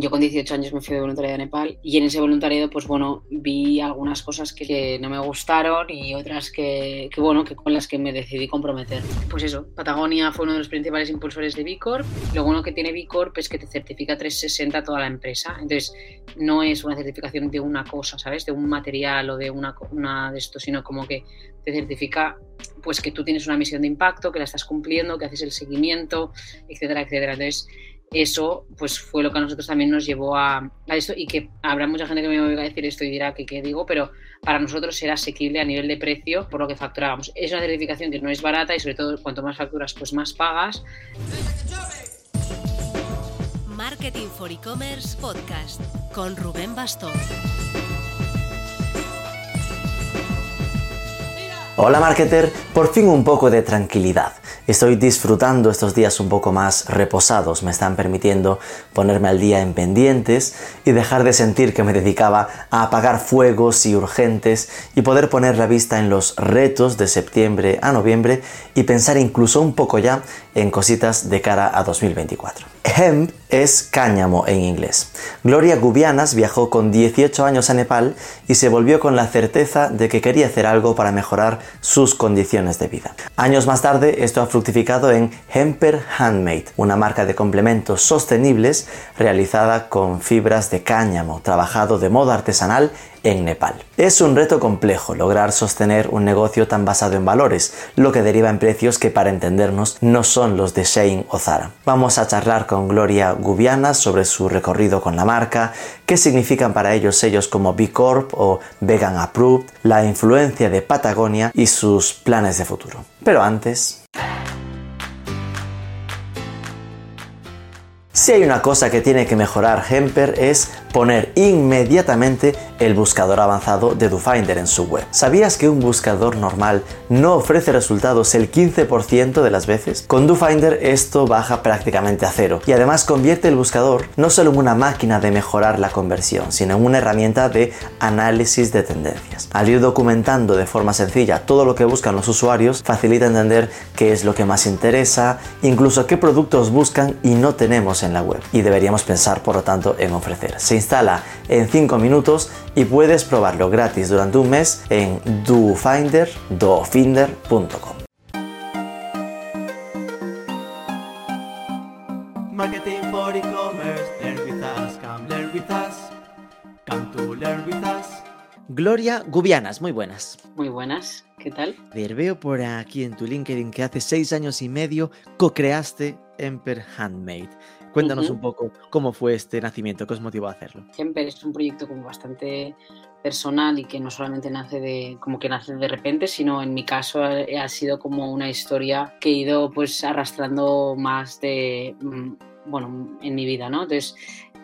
Yo con 18 años me fui de voluntariado a Nepal y en ese voluntariado, pues bueno, vi algunas cosas que no me gustaron y otras que, que, bueno, que con las que me decidí comprometer. Pues eso, Patagonia fue uno de los principales impulsores de B Corp. Lo bueno que tiene B Corp es que te certifica 360 toda la empresa. Entonces, no es una certificación de una cosa, ¿sabes? De un material o de una, una de esto, sino como que te certifica pues que tú tienes una misión de impacto, que la estás cumpliendo, que haces el seguimiento, etcétera, etcétera. Entonces, eso pues fue lo que a nosotros también nos llevó a, esto y que habrá mucha gente que me oiga decir esto y dirá que qué digo, pero para nosotros era asequible a nivel de precio por lo que facturábamos. Es una certificación que no es barata y sobre todo cuanto más facturas pues más pagas. Marketing for E-Commerce Podcast con Rubén Bastón. Hola marketer, por fin un poco de tranquilidad. Estoy disfrutando estos días un poco más reposados, me están permitiendo ponerme al día en pendientes y dejar de sentir que me dedicaba a apagar fuegos y urgentes y poder poner la vista en los retos de septiembre a noviembre y pensar incluso un poco ya en cositas de cara a 2024. Hemp es cáñamo en inglés. Gloria Gubianas viajó con 18 años a Nepal y se volvió con la certeza de que quería hacer algo para mejorar sus condiciones de vida. Años más tarde, esto ha fructificado en Hemper Handmade, una marca de complementos sostenibles realizada con fibras de cáñamo, trabajado de modo artesanal en Nepal. Es un reto complejo lograr sostener un negocio tan basado en valores, lo que deriva en precios que para entendernos no son los de Shane o Zara. Vamos a charlar con Gloria Gubiana sobre su recorrido con la marca, qué significan para ellos sellos como B Corp o Vegan Approved, la influencia de Patagonia y sus planes de futuro. Pero antes... Si hay una cosa que tiene que mejorar Hemper es poner inmediatamente el buscador avanzado de DoFinder en su web. ¿Sabías que un buscador normal no ofrece resultados el 15% de las veces? Con DoFinder esto baja prácticamente a cero y además convierte el buscador no solo en una máquina de mejorar la conversión, sino en una herramienta de análisis de tendencias. Al ir documentando de forma sencilla todo lo que buscan los usuarios, facilita entender qué es lo que más interesa, incluso qué productos buscan y no tenemos en la web. Y deberíamos pensar, por lo tanto, en ofrecer instala en 5 minutos y puedes probarlo gratis durante un mes en dofinder.com. Marketing for e-commerce, learn with us, come learn with us, come to learn with us. Gloria Gubianas, muy buenas. Muy buenas, ¿qué tal? Ver, veo por aquí en tu LinkedIn que hace seis años y medio co-creaste Emper Handmade. Cuéntanos un poco cómo fue este nacimiento, qué os motivó a hacerlo. Siempre es un proyecto como bastante personal y que no solamente nace de como que nace de repente, sino en mi caso ha sido como una historia que he ido pues arrastrando más de mm, bueno, en mi vida, ¿no? Entonces,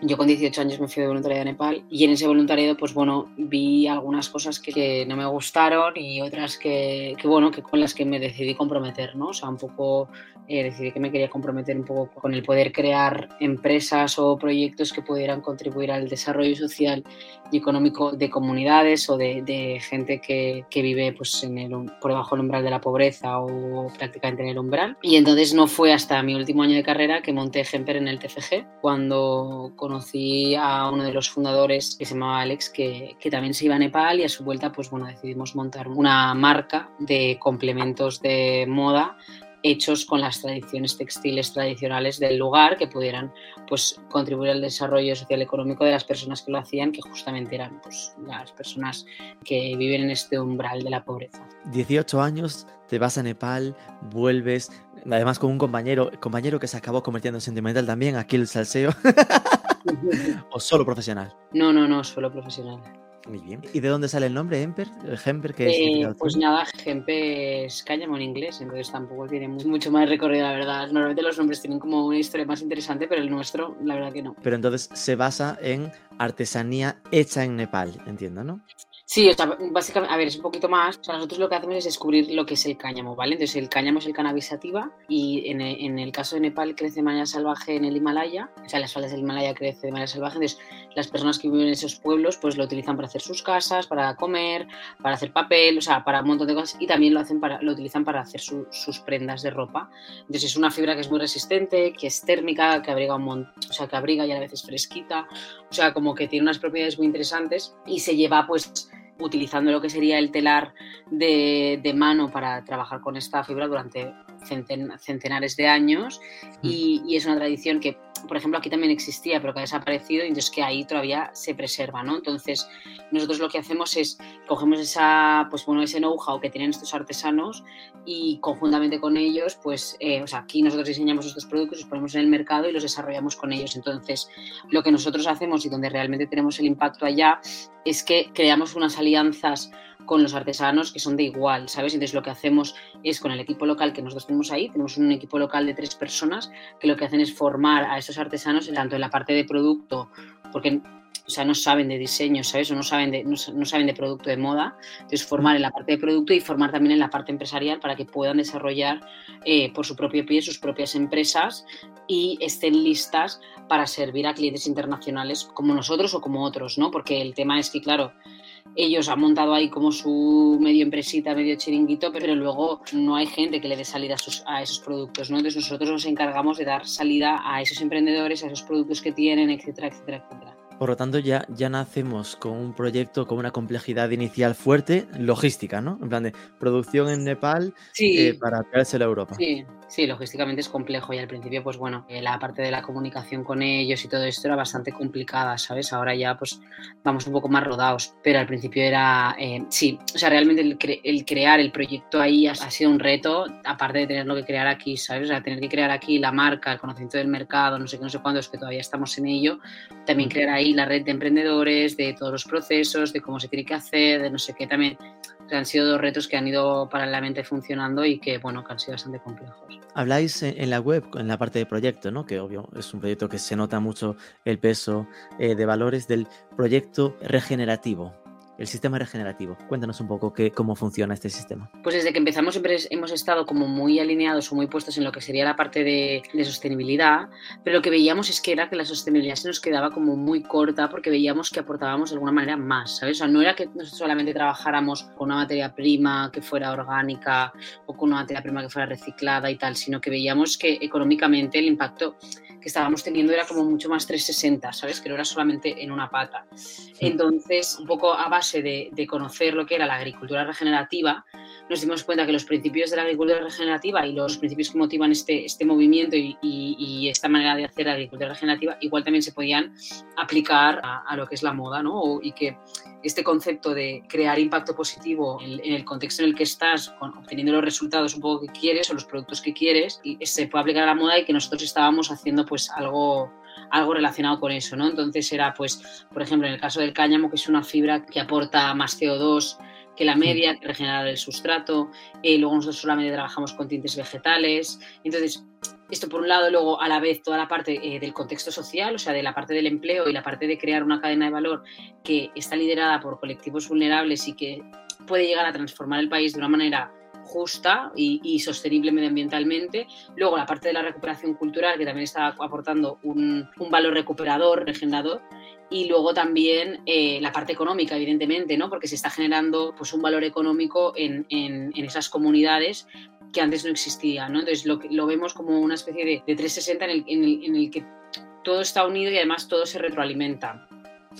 yo con 18 años me fui de voluntariado a Nepal y en ese voluntariado, pues bueno, vi algunas cosas que, no me gustaron y otras que, que, bueno, que con las que me decidí comprometer, ¿no? O sea, un poco eh, decidí que me quería comprometer un poco con el poder crear empresas o proyectos que pudieran contribuir al desarrollo social y económico de comunidades o de, gente que, que, vive pues, en el, por debajo del umbral de la pobreza o prácticamente en el umbral. Y entonces no fue hasta mi último año de carrera que monté Gemper en el TFG, cuando conocí a uno de los fundadores que se llamaba Alex, que, que también se iba a Nepal y a su vuelta pues bueno, decidimos montar una marca de complementos de moda hechos con las tradiciones textiles tradicionales del lugar que pudieran pues, contribuir al desarrollo social y económico de las personas que lo hacían, que justamente eran pues, las personas que viven en este umbral de la pobreza. 18 años, te vas a Nepal, vuelves, además con un compañero, compañero que se acabó convirtiendo en sentimental también, aquí el salseo, o solo profesional. No, no, no, solo profesional. Muy bien. ¿Y de dónde sale el nombre Emper? ¿Hemper que es? Eh, pues nada, Hemper es cáñamo en inglés, entonces tampoco tiene mucho más recorrido, la verdad. Normalmente los nombres tienen como una historia más interesante, pero el nuestro, la verdad que no. Pero entonces se basa en artesanía hecha en Nepal, entiendo, ¿no? Sí, o sea, básicamente, a ver, es un poquito más. O sea, nosotros lo que hacemos es descubrir lo que es el cáñamo, ¿vale? Entonces, el cáñamo es el cannabis sativa y en, en el caso de Nepal crece de manera salvaje en el Himalaya, o sea, en las faldas del Himalaya crece de manera salvaje. Entonces, las personas que viven en esos pueblos, pues lo utilizan para hacer sus casas, para comer, para hacer papel, o sea, para un montón de cosas y también lo, hacen para, lo utilizan para hacer sus prendas de ropa. Entonces, es una fibra que es muy resistente, que es térmica, que abriga un montón, o sea, que abriga y a veces fresquita, o sea, como que tiene unas propiedades muy interesantes y se lleva, pues, utilizando lo que sería el telar de, de mano para trabajar con esta fibra durante centenares de años y, y, es una tradición que, por ejemplo, aquí también existía pero que ha desaparecido y entonces que ahí todavía se preserva, ¿no? Entonces nosotros lo que hacemos es cogemos esa, pues bueno, ese know-how que tienen estos artesanos y conjuntamente con ellos, pues, eh, o sea, aquí nosotros diseñamos estos productos, los ponemos en el mercado y los desarrollamos con ellos. Entonces, lo que nosotros hacemos y donde realmente tenemos el impacto allá es que creamos unas alianzas con los artesanos que son de igual, ¿sabes? Entonces lo que hacemos es con el equipo local que nosotros tenemos ahí, tenemos un equipo local de tres personas que lo que hacen es formar a esos artesanos tanto en la parte de producto, porque o sea, no saben de diseño, ¿sabes? O no saben de, no, saben de producto de moda. Entonces, formar en la parte de producto y formar también en la parte empresarial para que puedan desarrollar eh, por su propio pie sus propias empresas y estén listas para servir a clientes internacionales como nosotros o como otros, ¿no? Porque el tema es que, claro, ellos han montado ahí como su medio empresita, medio chiringuito, pero luego no hay gente que le dé salida a, esos productos, ¿no? Entonces nosotros nos encargamos de dar salida a esos emprendedores, a esos productos que tienen, etcétera, etcétera, etcétera. Por lo tanto, ya, ya nacemos con un proyecto con una complejidad inicial fuerte, logística, ¿no? En plan de producción en Nepal eh, para traérselo a Europa. Sí, Sí, logísticamente es complejo y al principio, pues bueno, eh, la parte de la comunicación con ellos y todo esto era bastante complicada, ¿sabes? Ahora ya pues vamos un poco más rodados, pero al principio era, eh, sí, o sea, realmente el, crear el proyecto ahí ha, sido un reto, aparte de tenerlo que crear aquí, ¿sabes? O sea, tener que crear aquí la marca, el conocimiento del mercado, no sé qué, no sé cuándo, es que todavía estamos en ello, también crear ahí la red de emprendedores, de todos los procesos, de cómo se tiene que hacer, de no sé qué, también han sido dos retos que han ido paralelamente funcionando y que, bueno, que han sido bastante complejos. Habláis en la web, en la parte de proyecto, ¿no? Que obvio es un proyecto que se nota mucho el peso eh, de valores del proyecto regenerativo el sistema regenerativo. Cuéntanos un poco qué, cómo funciona este sistema. Pues desde que empezamos siempre hemos estado como muy alineados o muy puestos en lo que sería la parte de, sostenibilidad, pero lo que veíamos es que era que la sostenibilidad se nos quedaba como muy corta porque veíamos que aportábamos de alguna manera más, ¿sabes? O sea, no era que solamente trabajáramos con una materia prima que fuera orgánica o con una materia prima que fuera reciclada y tal, sino que veíamos que económicamente el impacto que estábamos teniendo era como mucho más 360, ¿sabes? Que no era solamente en una pata. Entonces, un poco a base de, conocer lo que era la agricultura regenerativa, nos dimos cuenta que los principios de la agricultura regenerativa y los principios que motivan este, este movimiento y, esta manera de hacer agricultura regenerativa igual también se podían aplicar a, lo que es la moda, ¿no? y que este concepto de crear impacto positivo en, el contexto en el que estás, obteniendo los resultados un poco que quieres o los productos que quieres, y se puede aplicar a la moda y que nosotros estábamos haciendo pues algo algo relacionado con eso, ¿no? Entonces era pues, por ejemplo, en el caso del cáñamo, que es una fibra que aporta más CO2 que la media, que regenera el sustrato, y eh, luego nosotros solamente trabajamos con tintes vegetales, entonces esto por un lado, luego a la vez toda la parte eh, del contexto social, o sea, de la parte del empleo y la parte de crear una cadena de valor que está liderada por colectivos vulnerables y que puede llegar a transformar el país de una manera justa y, sostenible medioambientalmente. Luego la parte de la recuperación cultural, que también está aportando un, valor recuperador, regenerador. Y luego también eh, la parte económica, evidentemente, ¿no? porque se está generando pues, un valor económico en, en, esas comunidades que antes no existía, ¿no? Entonces lo, vemos como una especie de, de 360 en en, el, en el que todo está unido y además todo se retroalimenta.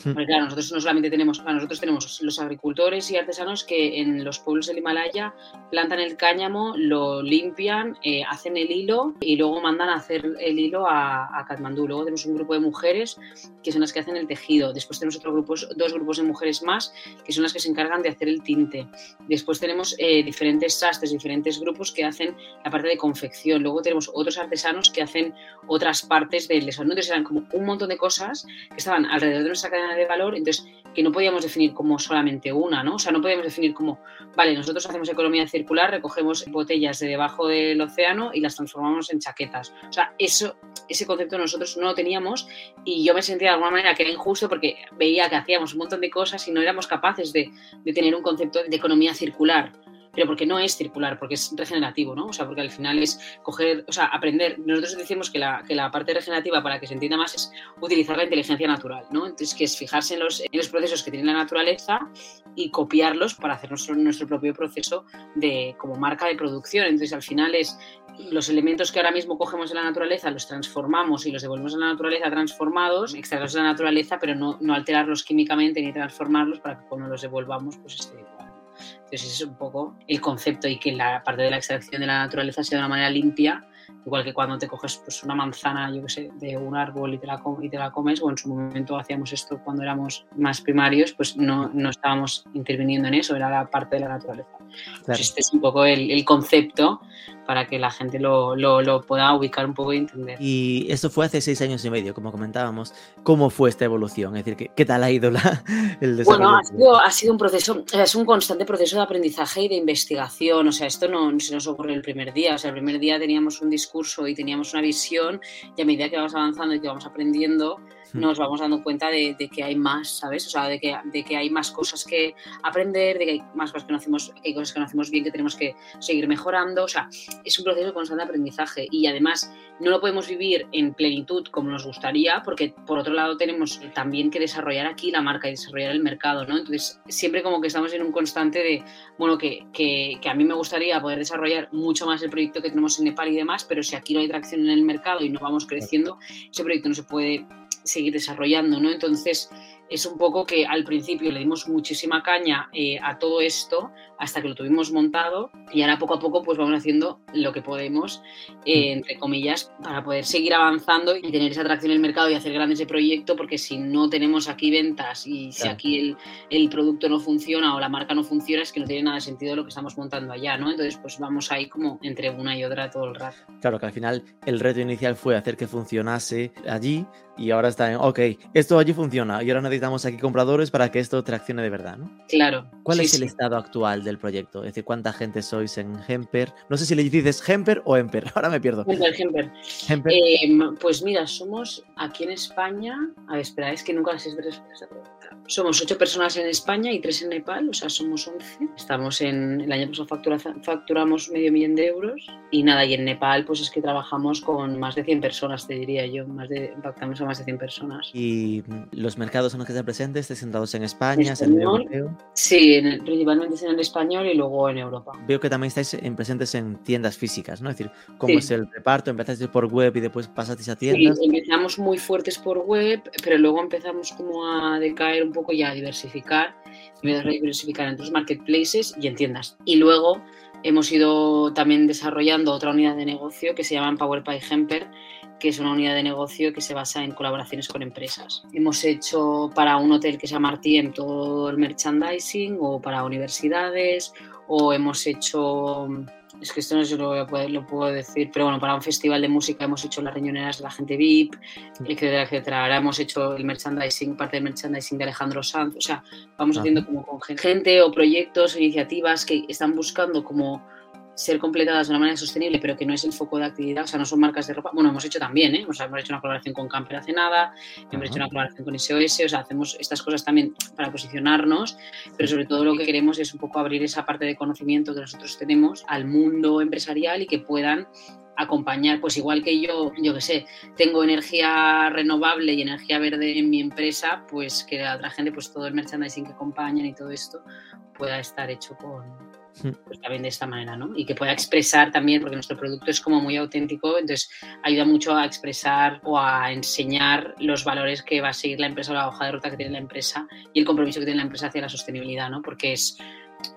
Porque claro, nosotros no solamente tenemos, nosotros tenemos los agricultores y artesanos que en los pueblos del Himalaya plantan el cáñamo, lo limpian, eh, hacen el hilo y luego mandan a hacer el hilo a, a, Katmandú. Luego tenemos un grupo de mujeres que son las que hacen el tejido. Después tenemos otro grupo, dos grupos de mujeres más que son las que se encargan de hacer el tinte. Después tenemos eh, diferentes sastres, diferentes grupos que hacen la parte de confección. Luego tenemos otros artesanos que hacen otras partes del desarrollo. Entonces eran como un montón de cosas que estaban alrededor de nuestra cadena de valor. Entonces, que no podíamos definir como solamente una, ¿no? O sea, no podíamos definir como, vale, nosotros hacemos economía circular, recogemos botellas de debajo del océano y las transformamos en chaquetas. O sea, eso, ese concepto nosotros no lo teníamos y yo me sentía de alguna manera que era injusto porque veía que hacíamos un montón de cosas y no éramos capaces de, de tener un concepto de economía circular pero porque no es circular, porque es regenerativo, ¿no? O sea, porque al final es coger, o sea, aprender. Nosotros decimos que la, que la parte regenerativa, para que se entienda más, es utilizar la inteligencia natural, ¿no? Entonces, que es fijarse en los, en los procesos que tiene la naturaleza y copiarlos para hacer nuestro, nuestro propio proceso de, como marca de producción. Entonces, al final es los elementos que ahora mismo cogemos en la naturaleza los transformamos y los devolvemos a la naturaleza transformados, extraerlos de la naturaleza, pero no, no alterarlos químicamente ni transformarlos para que cuando los devolvamos pues esté. Entonces ese es un poco el concepto y que la parte de la extracción de la naturaleza sea de una manera limpia, igual que cuando te coges pues, una manzana, yo qué sé, de un árbol y te, la y te la comes, o en su momento hacíamos esto cuando éramos más primarios, pues no, no estábamos interviniendo en eso, era la parte de la naturaleza. Pues este es un poco el, el concepto para que la gente lo, lo, lo, pueda ubicar un poco y entender. Y esto fue hace seis años y medio, como comentábamos. ¿Cómo fue esta evolución? Es decir, ¿qué, qué tal ha ido la, el desarrollo? Bueno, ha sido, ha sido un proceso, es un constante proceso de aprendizaje y de investigación. O sea, esto no se nos ocurrió el primer día. O sea, el primer día teníamos un discurso y teníamos una visión y a medida que vamos avanzando y que vamos aprendiendo, nos vamos dando cuenta de, de, que hay más, ¿sabes? O sea, de que, de que hay más cosas que aprender, de que hay más cosas que no hacemos, que hay cosas que no hacemos bien, que tenemos que seguir mejorando. O sea, es un proceso de constante aprendizaje y además no lo podemos vivir en plenitud como nos gustaría, porque por otro lado tenemos también que desarrollar aquí la marca y desarrollar el mercado, ¿no? Entonces, siempre como que estamos en un constante de, bueno, que, que, que a mí me gustaría poder desarrollar mucho más el proyecto que tenemos en Nepal y demás, pero si aquí no hay tracción en el mercado y no vamos creciendo, ese proyecto no se puede seguir desarrollando, ¿no? Entonces, es un poco que al principio le dimos muchísima caña eh, a todo esto hasta que lo tuvimos montado y ahora poco a poco pues vamos haciendo lo que podemos, eh, entre comillas, para poder seguir avanzando y tener esa atracción en el mercado y hacer grande ese proyecto, porque si no tenemos aquí ventas y si claro. aquí el, el, producto no funciona o la marca no funciona, es que no tiene nada de sentido lo que estamos montando allá, ¿no? Entonces pues vamos ahí como entre una y otra todo el rato. Claro que al final el reto inicial fue hacer que funcionase allí y ahora está en, ok, esto allí funciona y ahora necesitamos aquí compradores para que esto traccione de verdad, ¿no? Claro. ¿Cuál sí, es el estado actual del proyecto? Es decir, ¿cuánta gente sois en Hemper? No sé si le dices Hemper o Emper, ahora me pierdo. Hemper, Hemper. Hemper. Eh, pues mira, somos aquí en España, a ver, espera, es que nunca las he somos ocho personas en España y tres en Nepal, o sea, somos once. Estamos en, el año pasado factura, facturamos medio millón de euros y nada, y en Nepal pues es que trabajamos con más de 100 personas, te diría yo, más de, impactamos a más de 100 personas. ¿Y los mercados en los que están presentes, estáis sentados en España, en el europeo? Sí, en el, principalmente en el español y luego en Europa. Veo que también estáis en, presentes en tiendas físicas, ¿no? Es decir, ¿cómo sí. es el reparto? ¿Empezasteis por web y después pasasteis a tiendas? Sí, empezamos muy fuertes por web, pero luego empezamos como a decaer un poco ya a diversificar, a diversificar en otros marketplaces y en tiendas. Y luego hemos ido también desarrollando otra unidad de negocio que se llama Power by Hemper, que es una unidad de negocio que se basa en colaboraciones con empresas. Hemos hecho para un hotel que se llama Artiem todo el merchandising o para universidades o hemos hecho es que esto no se lo, voy a poder, lo puedo decir, pero bueno, para un festival de música hemos hecho las riñoneras de la gente VIP, etcétera, etcétera. Ahora hemos hecho el merchandising, parte del merchandising de Alejandro Sanz, o sea, vamos haciendo como con gente o proyectos o iniciativas que están buscando como ser completadas de una manera sostenible, pero que no es el foco de actividad, o sea, no son marcas de ropa. Bueno, hemos hecho también, ¿eh? O sea, hemos hecho una colaboración con Camper hace nada, hemos hecho una colaboración con SOS, o sea, hacemos estas cosas también para posicionarnos, pero sobre todo lo que queremos es un poco abrir esa parte de conocimiento que nosotros tenemos al mundo empresarial y que puedan acompañar, pues igual que yo, yo que sé, tengo energía renovable y energía verde en mi empresa, pues que la otra gente, pues todo el merchandising que acompañan y todo esto pueda estar hecho con, pues también de esta manera, ¿no? Y que pueda expresar también, porque nuestro producto es como muy auténtico, entonces ayuda mucho a expresar o a enseñar los valores que va a seguir la empresa o la hoja de ruta que tiene la empresa y el compromiso que tiene la empresa hacia la sostenibilidad, ¿no? Porque es,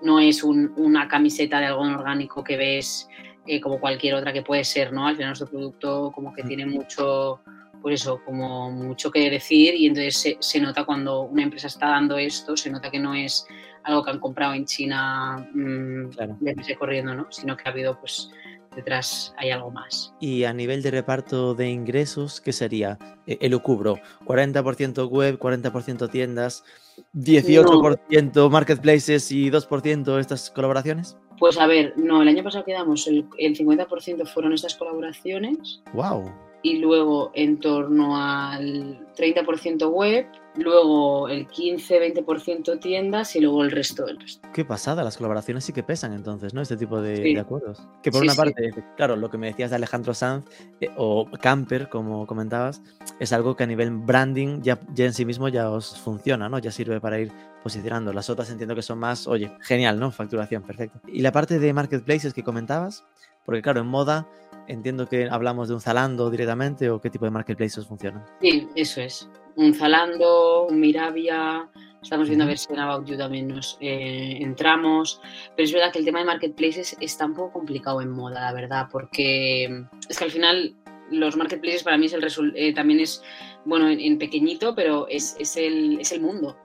no es un, una camiseta de algodón orgánico que ves eh, como cualquier otra que puede ser, ¿no? Al final nuestro producto como que tiene mucho pues eso, como mucho que decir y entonces se, se, nota cuando una empresa está dando esto, se nota que no es algo que han comprado en China mmm, claro. de corriendo, ¿no? sino que ha habido pues detrás hay algo más. Y a nivel de reparto de ingresos, ¿qué sería? Eh, el cubro, 40% web, 40% tiendas, 18% marketplaces y 2% estas colaboraciones. Pues a ver, no, el año pasado quedamos, el, el 50% fueron estas colaboraciones. ¡Wow! Y luego en torno al 30% web, luego el 15-20% tiendas y luego el resto del resto. Qué pasada, las colaboraciones sí que pesan entonces, ¿no? Este tipo de, acuerdos. Que por una parte, claro, lo que me decías de Alejandro Sanz eh, o Camper, como comentabas, es algo que a nivel branding ya, ya en sí mismo ya os funciona, ¿no? Ya sirve para ir posicionando. Las otras entiendo que son más, oye, genial, ¿no? Facturación, perfecto. Y la parte de marketplaces que comentabas, porque claro, en moda entiendo que hablamos de un Zalando directamente o qué tipo de marketplaces funcionan. Sí, eso es. Un Zalando, un Mirabia, estamos viendo a ver si en About You también nos eh, entramos, pero es verdad que el tema de marketplaces está un poco complicado en moda, la verdad, porque es que al final los marketplaces para mí es el eh, también es, bueno, en, pequeñito, pero es, es, el, es el mundo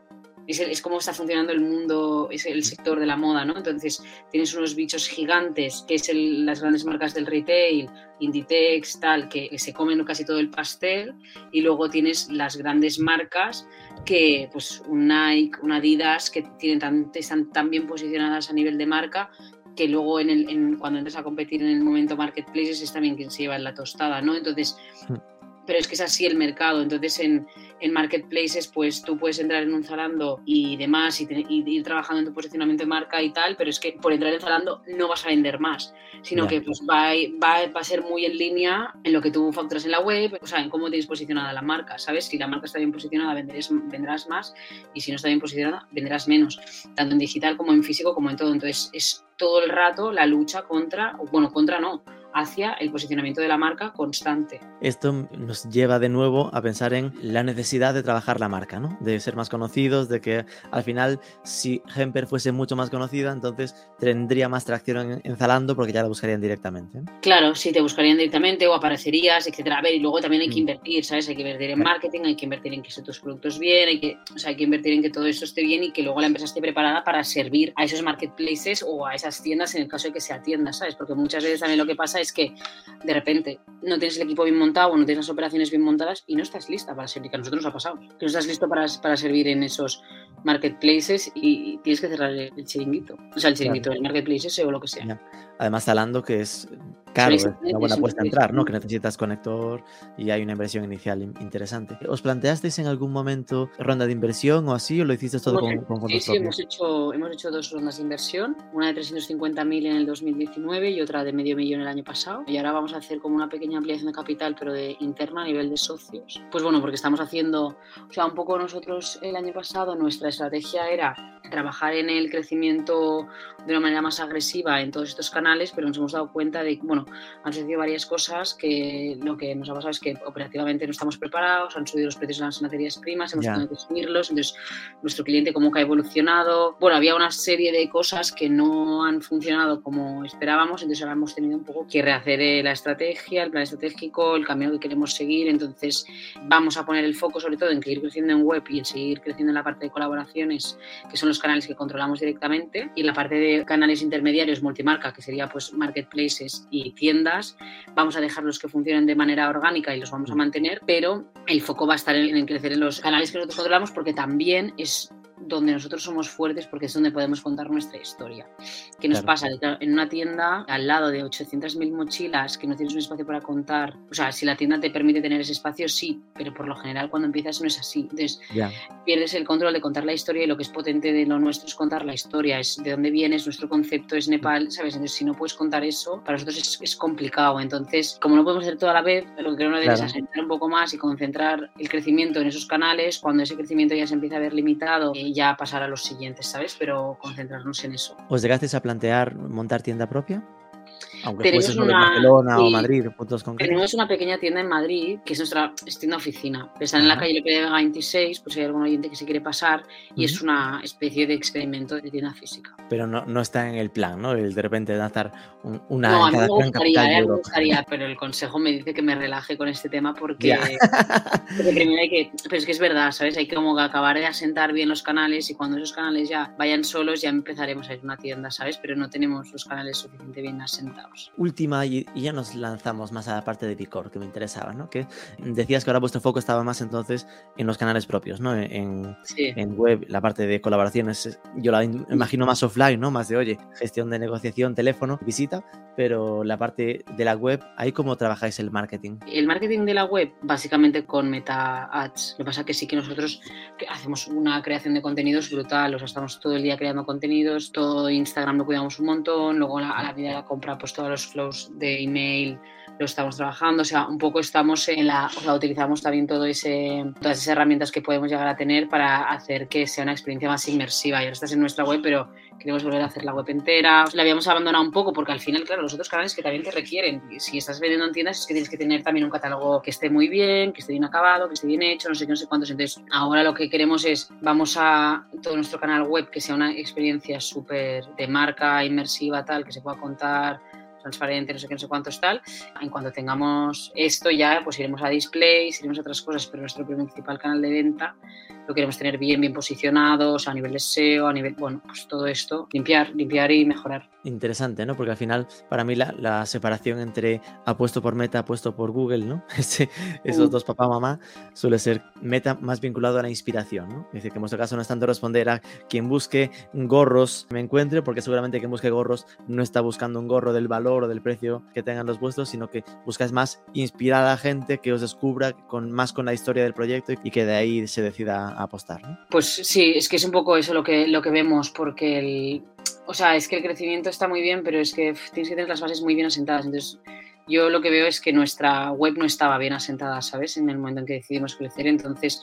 es, es cómo está funcionando el mundo, es el sector de la moda, ¿no? Entonces tienes unos bichos gigantes, que es las grandes marcas del retail, Inditex, tal, que, se comen casi todo el pastel, y luego tienes las grandes marcas que, pues, un Nike, un Adidas, que tienen tan, están tan bien posicionadas a nivel de marca que luego en el, cuando entras a competir en el momento marketplaces es también quien se lleva en la tostada, ¿no? Entonces, hmm. Pero es que es así el mercado. Entonces, en, en marketplaces, pues tú puedes entrar en un Zalando y demás y, ir trabajando en tu posicionamiento de marca y tal, pero es que por entrar en Zalando no vas a vender más, sino que pues va, va, va, a ser muy en línea en lo que tú facturas en la web, o sea, en cómo tienes posicionada la marca, ¿sabes? Si la marca está bien posicionada, venderás, vendrás más y si no está bien posicionada, venderás menos, tanto en digital como en físico como en todo. Entonces, es todo el rato la lucha contra, bueno, contra no, hacia el posicionamiento de la marca constante. Esto nos lleva de nuevo a pensar en la necesidad de trabajar la marca, ¿no? De ser más conocidos, de que al final si Hemper fuese mucho más conocida, entonces tendría más tracción en, Zalando porque ya la buscarían directamente. Claro, sí, te buscarían directamente o aparecerías, etcétera. A ver, y luego también hay que mm. invertir, ¿sabes? Hay que invertir en marketing, hay que invertir en que tus productos bien, hay que, o sea, hay que invertir en que todo eso esté bien y que luego la empresa esté preparada para servir a esos marketplaces o a esas tiendas en el caso de que sea tienda, ¿sabes? Porque muchas veces también lo que pasa es que de repente no tienes el equipo bien montado o no tienes las operaciones bien montadas y no estás lista para servir, que a nosotros nos ha pasado, que no estás listo para, para servir en esos marketplaces y, tienes que cerrar el, chiringuito, o sea, el chiringuito, del el marketplaces o lo que sea. Además, Zalando, que es caro, es una buena apuesta a entrar, ¿no? Que necesitas conector y hay una inversión inicial interesante. ¿Os planteasteis en algún momento ronda de inversión o así, o lo hiciste todo con, con, Sí, sí, hemos hecho, hemos hecho dos rondas de inversión, una de 350.000 en el 2019 y otra de medio millón el año pasado. Y ahora vamos a hacer como una pequeña ampliación de capital, pero de interna a nivel de socios. Pues bueno, porque estamos haciendo, o sea, un poco nosotros el año pasado nuestra estrategia era trabajar en el crecimiento de una manera más agresiva en todos estos canales, pero nos hemos dado cuenta de bueno, han sucedido varias cosas que lo que nos ha pasado es que operativamente no estamos preparados, han subido los precios de las materias primas, hemos tenido que subirlos, entonces nuestro cliente como que ha evolucionado, bueno, había una serie de cosas que no han funcionado como esperábamos, entonces ahora hemos tenido un poco que rehacer eh, la estrategia, el plan estratégico, el camino que queremos seguir, entonces vamos a poner el foco sobre todo en seguir creciendo en web y en seguir creciendo en la parte de colaboraciones, que son los canales que controlamos directamente, y la parte de canales intermediarios multimarca, que sería pues marketplaces y tiendas, vamos a dejar los que funcionen de manera orgánica y los vamos a mantener, pero el foco va a estar en, en crecer en los canales que nosotros controlamos porque también es donde nosotros somos fuertes porque es donde podemos contar nuestra historia. ¿Qué nos pasa? En una tienda, al lado de 800.000 mochilas, que no tienes un espacio para contar, o sea, si la tienda te permite tener ese espacio, sí, pero por lo general cuando empiezas no es así. Entonces, pierdes el control de contar la historia y lo que es potente de lo nuestro es contar la historia, es de dónde vienes, nuestro concepto es Nepal, ¿sabes? Entonces, si no puedes contar eso, para nosotros es, es complicado. Entonces, como no podemos hacer todo a la vez, lo que queremos hacer es asentar un poco más y concentrar el crecimiento en esos canales, cuando ese crecimiento ya se empieza a ver limitado, ya pasar a los siguientes, ¿sabes? Pero concentrarnos en eso. ¿Os llegasteis a plantear montar tienda propia? Aunque tenemos una, Barcelona o Madrid, puntos concretos. Tenemos una pequeña tienda en Madrid, que es nuestra tienda oficina. Está en la calle Lepede 26, pues hay algún oyente que se quiere pasar, y es una especie de experimento de tienda física. Pero no, no está en el plan, ¿no? El de repente lanzar una No, a mí me gustaría, me gustaría, pero el consejo me dice que me relaje con este tema porque, primero hay que... Pero es que es verdad, ¿sabes? Hay que como acabar de asentar bien los canales y cuando esos canales ya vayan solos ya empezaremos a ir a una tienda, ¿sabes? Pero no tenemos los canales suficientemente bien asentados. Vamos. Última, y, ya nos lanzamos más a la parte de Picor, que me interesaba, ¿no? Que decías que ahora vuestro foco estaba más entonces en los canales propios, ¿no? En, en web, la parte de colaboraciones, yo la imagino más offline, ¿no? Más de, oye, gestión de negociación, teléfono, visita, pero la parte de la web, ¿ahí cómo trabajáis el marketing? El marketing de la web, básicamente con Meta Ads. Lo que pasa que sí que nosotros hacemos una creación de contenidos brutal, o sea, estamos todo el día creando contenidos, todo Instagram lo cuidamos un montón, luego a la vida de la compra, pues todos los flows de email lo estamos trabajando, o sea, un poco estamos en la, o sea, utilizamos también todo ese, todas esas herramientas que podemos llegar a tener para hacer que sea una experiencia más inmersiva. Y ahora estás en nuestra web, pero queremos volver a hacer la web entera. La habíamos abandonado un poco porque al final, claro, los otros canales que también te requieren. Si estás vendiendo en tiendas es que tienes que tener también un catálogo que esté muy bien, que esté bien acabado, que esté bien hecho, no sé qué, no sé cuántos. Entonces, ahora lo que queremos es, vamos a todo nuestro canal web que sea una experiencia súper de marca, inmersiva, tal, que se pueda contar transparente, no sé qué, no sé cuántos tal. En cuanto tengamos esto ya, pues iremos a displays, iremos a otras cosas, pero nuestro principal canal de venta lo queremos tener bien, bien posicionados a nivel de SEO, a nivel, bueno, pues todo esto, limpiar, limpiar y mejorar. Interesante, ¿no? Porque al final, para mí, la, la separación entre apuesto por Meta, apuesto por Google, ¿no? Ese, esos dos papá, mamá, suele ser Meta más vinculado a la inspiración, ¿no? Es decir, que en nuestro caso no es tanto responder a quien busque gorros me encuentre, porque seguramente quien busque gorros no está buscando un gorro del valor o del precio que tengan los vuestros, sino que buscas más inspirar a la gente que os descubra con, más con la historia del proyecto y que de ahí se decida apostar. ¿no? Pues sí, es que es un poco eso lo que, lo que vemos, porque el, o sea, es que el crecimiento está muy bien, pero es que tienes que tener las bases muy bien asentadas. Entonces, yo lo que veo es que nuestra web no estaba bien asentada, ¿sabes? En el momento en que decidimos crecer. Entonces,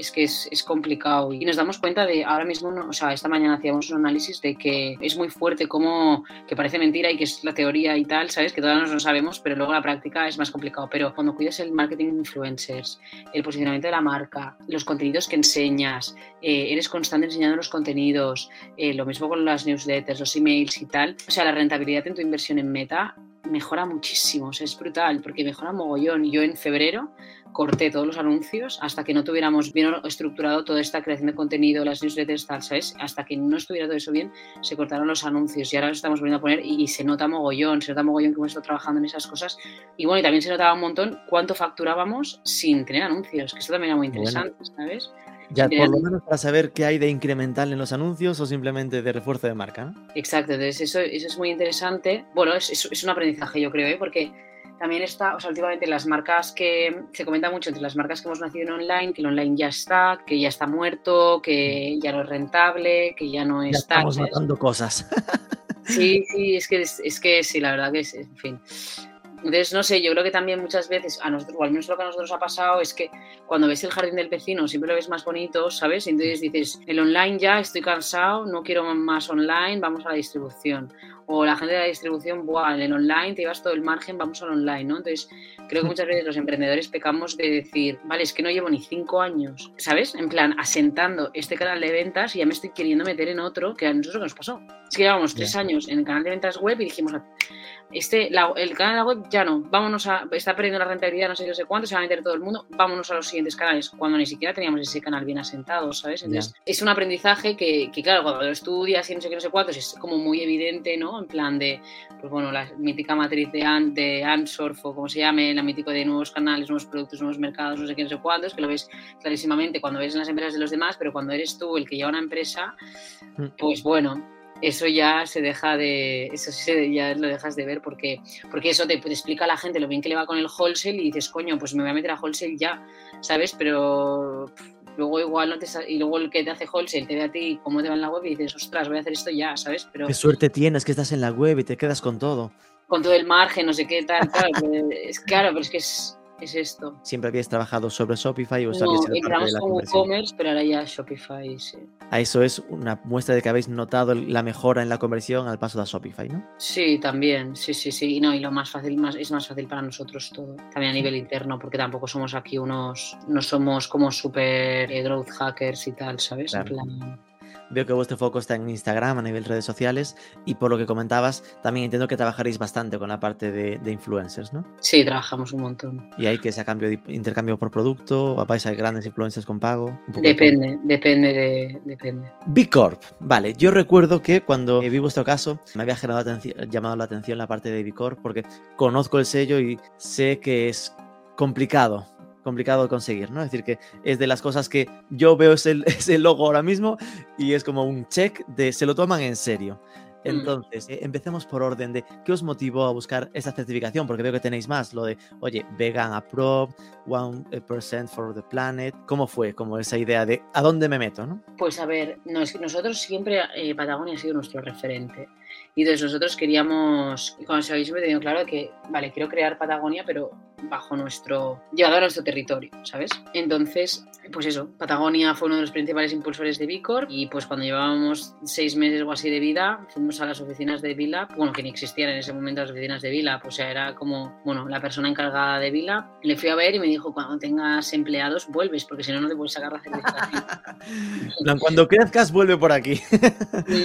es que es, es, complicado. Y nos damos cuenta de ahora mismo, o sea, esta mañana hacíamos un análisis de que es muy fuerte como que parece mentira y que es la teoría y tal, ¿sabes? Que todas nos lo sabemos, pero luego la práctica es más complicado. Pero cuando cuidas el marketing de influencers, el posicionamiento de la marca, los contenidos que enseñas, eh, eres constante enseñando los contenidos, eh, lo mismo con las newsletters, los emails y tal, o sea, la rentabilidad en tu inversión en meta mejora muchísimo, o sea, es brutal, porque mejora mogollón. Yo en febrero corté todos los anuncios hasta que no tuviéramos bien estructurado toda esta creación de contenido, las newsletters, tal, ¿sabes? Hasta que no estuviera todo eso bien, se cortaron los anuncios y ahora los estamos volviendo a poner y, se nota mogollón, se nota mogollón que hemos estado trabajando en esas cosas. Y bueno, y también se notaba un montón cuánto facturábamos sin tener anuncios, que esto también era muy interesante, ¿sabes? Ya, por lo menos para saber qué hay de incremental en los anuncios o simplemente de refuerzo de marca. Exacto, entonces eso, eso es muy interesante. Bueno, es, es, un aprendizaje, yo creo, ¿eh? porque también está, o sea, últimamente las marcas que se comenta mucho entre las marcas que hemos nacido en online, que el online ya está, que ya está muerto, que ya no es rentable, que ya no está. Estamos matando cosas. Sí, sí, es que, es que sí, la verdad que es, en fin. Entonces, no sé, yo creo que también muchas veces, a nosotros, o al menos lo que a nosotros ha pasado, es que cuando ves el jardín del vecino siempre lo ves más bonito, ¿sabes? Entonces dices, el online ya, estoy cansado, no quiero más online, vamos a la distribución. O la gente de la distribución, buah, en el online te llevas todo el margen, vamos al online, ¿no? Entonces, creo que muchas veces los emprendedores pecamos de decir, vale, es que no llevo ni cinco años, ¿sabes? En plan, asentando este canal de ventas y ya me estoy queriendo meter en otro, que a nosotros que nos pasó. Es que llevamos tres años en el canal de ventas web y dijimos, este, el canal de la web ya no, vámonos a, está perdiendo la rentabilidad, no sé, no sé cuánto, se va a meter todo el mundo, vámonos a los siguientes canales, cuando ni siquiera teníamos ese canal bien asentado, ¿sabes? Entonces, es un aprendizaje que, que, claro, cuando lo estudias y no sé qué, no sé cuánto, es como muy evidente, ¿no? En plan de, pues bueno, la mítica matriz de, An, de Ansurf o como se llame, la mítica de nuevos canales, nuevos productos, nuevos mercados, no sé qué, no sé cuántos, que lo ves clarísimamente cuando ves en las empresas de los demás, pero cuando eres tú el que lleva una empresa, mm. pues bueno, eso ya se deja de, eso ya lo dejas de ver porque, porque eso te, explica a la gente lo bien que le va con el wholesale y dices, coño, pues me voy a meter a wholesale ya, ¿sabes? Pero luego igual no te y luego el que te hace wholesale te ve a ti cómo te va en la web y dices, ostras, voy a hacer esto ya, ¿sabes? Pero qué suerte tienes que estás en la web y te quedas con todo. Con todo el margen, no sé qué tal, claro, es, claro, pero es que es, es esto. ¿Siempre habías trabajado sobre Shopify o no, entramos como e-commerce, pero ahora ya Shopify, sí. A eso es una muestra de que habéis notado la mejora en la conversión al paso de Shopify, ¿no? Sí, también, sí, sí, sí. Y no, y lo más fácil más, es más fácil para nosotros todo. También a nivel interno, porque tampoco somos aquí unos, no somos como super growth hackers y tal, ¿sabes? En plan, veo que vuestro foco está en Instagram a nivel redes sociales y por lo que comentabas, también entiendo que trabajaréis bastante con la parte de, influencers, ¿no? Sí, trabajamos un montón. ¿Y hay que ese cambio de intercambio por producto? ¿O vais a grandes influencers con pago? Depende, depende, de, depende. B Corp, vale. Yo recuerdo que cuando vi vuestro caso me había generado llamado la atención la parte de B Corp porque conozco el sello y sé que es complicado complicado de conseguir, ¿no? Es decir, que es de las cosas que yo veo ese, ese logo ahora mismo y es como un check de se lo toman en serio. Mm. Entonces, eh, empecemos por orden de qué os motivó a buscar esa certificación, porque veo que tenéis más, lo de, oye, Vegan Approved, 1% for the Planet. ¿Cómo fue como esa idea de a dónde me meto? ¿no? Pues a ver, no, es que nosotros siempre, eh, Patagonia ha sido nuestro referente. Y entonces nosotros queríamos, cuando se habéis tenido claro que, vale, quiero crear Patagonia, pero bajo nuestro, llevado a nuestro territorio, ¿sabes? Entonces, pues eso, Patagonia fue uno de los principales impulsores de Vicor y pues cuando llevábamos seis meses o así de vida, fuimos a las oficinas de Vila, bueno, que ni existían en ese momento las oficinas de Vila, pues era como, bueno, la persona encargada de Vila, le fui a ver y me dijo, cuando tengas empleados vuelves, porque si no, no te puedes sacar la certificación. cuando crezcas, vuelve por aquí.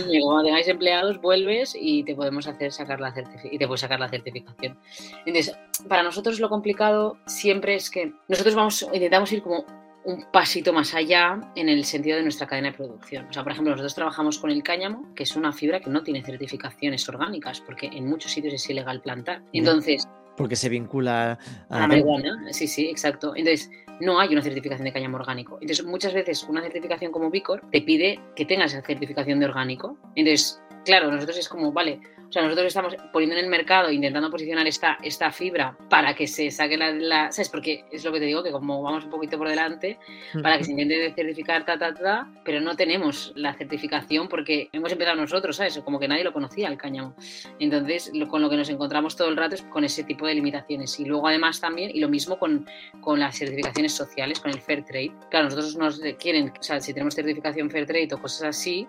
y cuando tengáis empleados, vuelves y te podemos hacer sacar la certificación y te puedes sacar la certificación. Entonces, para nosotros lo complicado siempre es que nosotros vamos, intentamos ir como un pasito más allá en el sentido de nuestra cadena de producción. O sea, por ejemplo, nosotros trabajamos con el cáñamo, que es una fibra que no tiene certificaciones orgánicas, porque en muchos sitios es ilegal plantar. Entonces... Porque se vincula a la marihuana. Sí, sí, exacto. Entonces, no hay una certificación de cáñamo orgánico. Entonces, muchas veces una certificación como Vicor te pide que tengas esa certificación de orgánico. Entonces, claro, nosotros es como, vale, o sea, nosotros estamos poniendo en el mercado, intentando posicionar esta, esta fibra para que se saque la, ¿Sabes? Porque es lo que te digo, que como vamos un poquito por delante, para que se intente certificar, ta, ta, ta, pero no tenemos la certificación porque hemos empezado nosotros, ¿sabes? Como que nadie lo conocía el cáñamo. Entonces, con lo que nos encontramos todo el rato es con ese tipo de limitaciones. Y luego, además, también, y lo mismo con, con las certificaciones sociales, con el Fair Trade. Claro, nosotros nos quieren, o sea, si tenemos certificación Fair Trade o cosas así,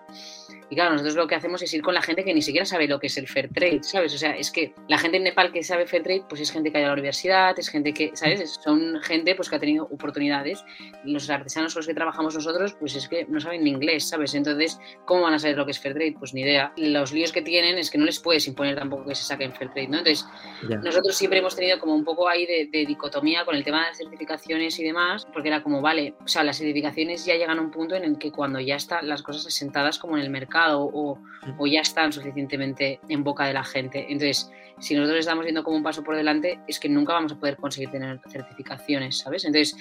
y claro, nosotros lo que hacemos es ir con la gente que ni siquiera sabe lo que es el fair trade, ¿sabes? O sea, es que la gente en Nepal que sabe fair trade, pues es gente que ha ido a la universidad, es gente que, ¿sabes? Son gente pues que ha tenido oportunidades. Los artesanos con los que trabajamos nosotros, pues es que no saben ni inglés, ¿sabes? Entonces, ¿cómo van a saber lo que es fair trade? Pues ni idea. Los líos que tienen es que no les puedes imponer tampoco que se saquen fair trade, ¿no? Entonces, nosotros siempre hemos tenido como un poco ahí de, de, dicotomía con el tema de las certificaciones y demás, porque era como, vale, o sea, las certificaciones ya llegan a un punto en el que cuando ya están las cosas asentadas como en el mercado o, o ya están suficientemente en boca de la gente. Entonces, si nosotros estamos yendo como un paso por delante, es que nunca vamos a poder conseguir tener certificaciones, ¿sabes? Entonces,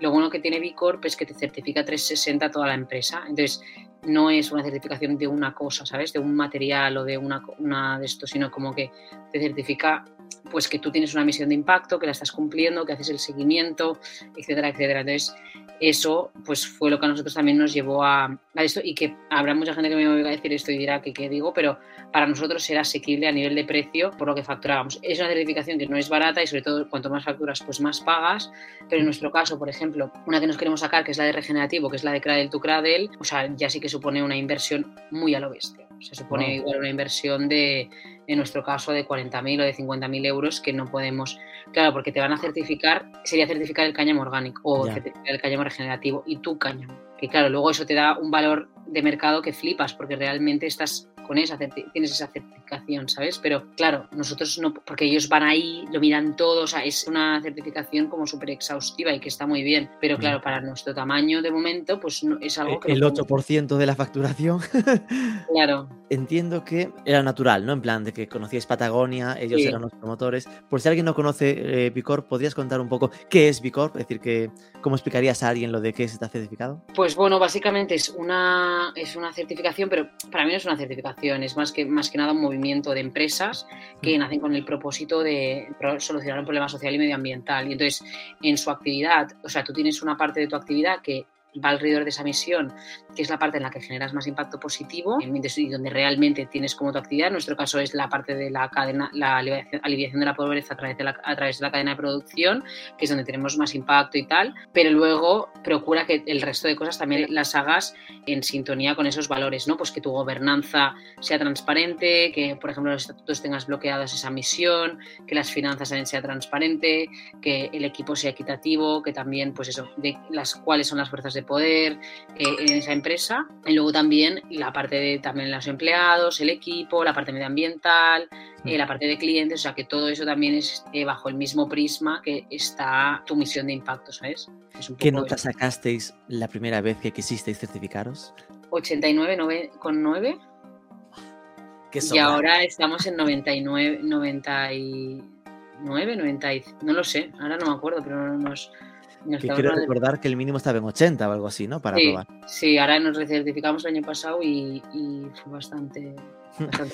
lo bueno que tiene B Corp es que te certifica 360 toda la empresa. Entonces, no es una certificación de una cosa, ¿sabes? De un material o de una, una de esto, sino como que te certifica pues que tú tienes una misión de impacto, que la estás cumpliendo, que haces el seguimiento, etcétera, etcétera. Entonces, eso pues fue lo que a nosotros también nos llevó a, esto y que habrá mucha gente que me va a decir esto y dirá que qué digo, pero para nosotros era asequible a nivel de precio por lo que facturábamos. Es una certificación que no es barata y sobre todo cuanto más facturas pues más pagas, pero en nuestro caso, por ejemplo, una que nos queremos sacar que es la de regenerativo, que es la de Cradle to Cradle, o sea, ya sí que supone una inversión muy a lo bestia. Se supone igual una inversión de, en nuestro caso, de 40.000 o de 50.000 euros que no podemos, claro, porque te van a certificar, sería certificar el cáñamo orgánico o certificar el cáñamo regenerativo y tu cáñamo. Que claro, luego eso te da un valor de mercado que flipas porque realmente estás con esa tienes esa certificación, ¿sabes? Pero claro, nosotros no, porque ellos van ahí, lo miran todo, o sea, es una certificación como súper exhaustiva y que está muy bien, pero claro, para nuestro tamaño de momento, pues no, es algo que... El 8% de la facturación. claro. Entiendo que era natural, ¿no? En plan de que conocíais Patagonia, ellos eran los promotores. Por si alguien no conoce eh, ¿podrías contar un poco qué es Bicorp? Es decir, que, ¿cómo explicarías a alguien lo de qué es este certificado? Pues bueno, básicamente es una, es una certificación, pero para mí no es una certificación es más que, más que nada un movimiento de empresas que nacen con el propósito de solucionar un problema social y medioambiental. Y entonces, en su actividad, o sea, tú tienes una parte de tu actividad que va alrededor de esa misión, que es la parte en la que generas más impacto positivo y donde realmente tienes como tu actividad. En nuestro caso es la parte de la cadena, la aliviación de la pobreza a través de la, a través de la cadena de producción, que es donde tenemos más impacto y tal, pero luego procura que el resto de cosas también las hagas en sintonía con esos valores, ¿no? Pues que tu gobernanza sea transparente, que por ejemplo los estatutos tengas bloqueados esa misión, que las finanzas también sean transparente, que el equipo sea equitativo, que también pues eso, de las cuáles son las fuerzas de de poder eh, en esa empresa. Y luego también la parte de también los empleados, el equipo, la parte medioambiental, eh, la parte de clientes, o sea que todo eso también es eh, bajo el mismo prisma que está tu misión de impacto, ¿sabes? ¿Qué nota sacasteis la primera vez que quisisteis certificaros? 89,9. Y ahora estamos en 99, 99, 90, no lo sé, ahora no me acuerdo, pero nos... nos quiero recordar que el mínimo estaba en 80 o algo así, ¿no? Para sí, probar. Sí, ahora nos recertificamos el año pasado y, y fue bastante,